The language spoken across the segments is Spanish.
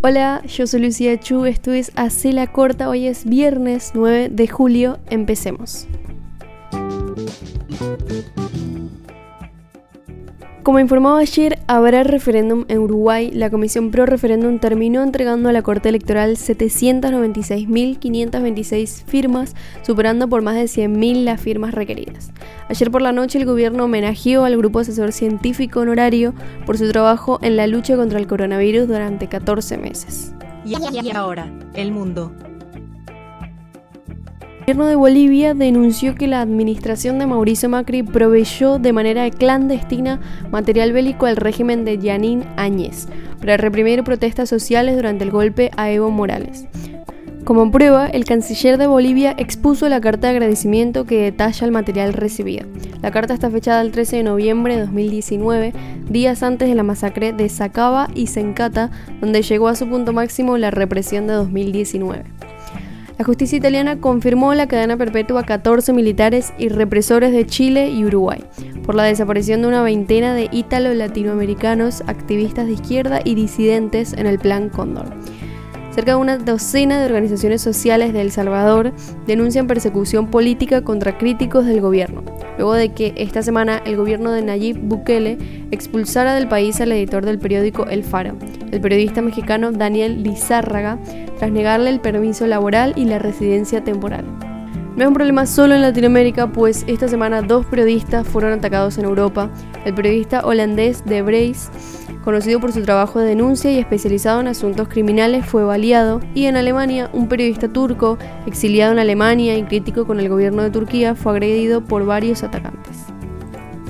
Hola, yo soy Lucía Chu, esto es Hace la Corta, hoy es viernes 9 de julio, empecemos. Como informaba ayer, habrá referéndum en Uruguay. La Comisión Pro Referéndum terminó entregando a la Corte Electoral 796.526 firmas, superando por más de 100.000 las firmas requeridas. Ayer por la noche el gobierno homenajeó al grupo asesor científico honorario por su trabajo en la lucha contra el coronavirus durante 14 meses. Y ahora, el mundo. Gobierno de Bolivia denunció que la administración de Mauricio Macri proveyó de manera clandestina material bélico al régimen de Yanín Áñez para reprimir protestas sociales durante el golpe a Evo Morales. Como prueba, el canciller de Bolivia expuso la carta de agradecimiento que detalla el material recibido. La carta está fechada el 13 de noviembre de 2019, días antes de la masacre de Sacaba y Sencata, donde llegó a su punto máximo la represión de 2019. La justicia italiana confirmó la cadena perpetua a 14 militares y represores de Chile y Uruguay por la desaparición de una veintena de ítalo-latinoamericanos, activistas de izquierda y disidentes en el Plan Cóndor. Cerca de una docena de organizaciones sociales de El Salvador denuncian persecución política contra críticos del gobierno, luego de que esta semana el gobierno de Nayib Bukele expulsara del país al editor del periódico El Faro, el periodista mexicano Daniel Lizárraga, tras negarle el permiso laboral y la residencia temporal. No es un problema solo en Latinoamérica, pues esta semana dos periodistas fueron atacados en Europa. El periodista holandés De conocido por su trabajo de denuncia y especializado en asuntos criminales, fue baleado. Y en Alemania, un periodista turco, exiliado en Alemania y crítico con el gobierno de Turquía, fue agredido por varios atacantes.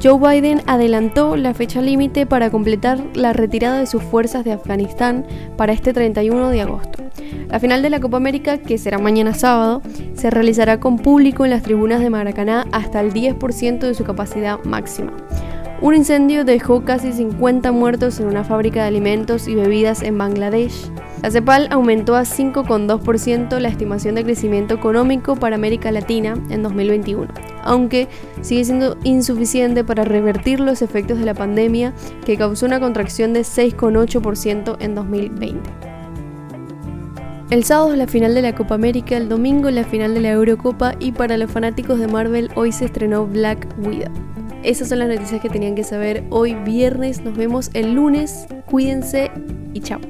Joe Biden adelantó la fecha límite para completar la retirada de sus fuerzas de Afganistán para este 31 de agosto. La final de la Copa América, que será mañana sábado, se realizará con público en las tribunas de Maracaná hasta el 10% de su capacidad máxima. Un incendio dejó casi 50 muertos en una fábrica de alimentos y bebidas en Bangladesh. La CEPAL aumentó a 5,2% la estimación de crecimiento económico para América Latina en 2021, aunque sigue siendo insuficiente para revertir los efectos de la pandemia que causó una contracción de 6,8% en 2020. El sábado es la final de la Copa América, el domingo la final de la Eurocopa y para los fanáticos de Marvel hoy se estrenó Black Widow. Esas son las noticias que tenían que saber hoy viernes. Nos vemos el lunes. Cuídense y chao.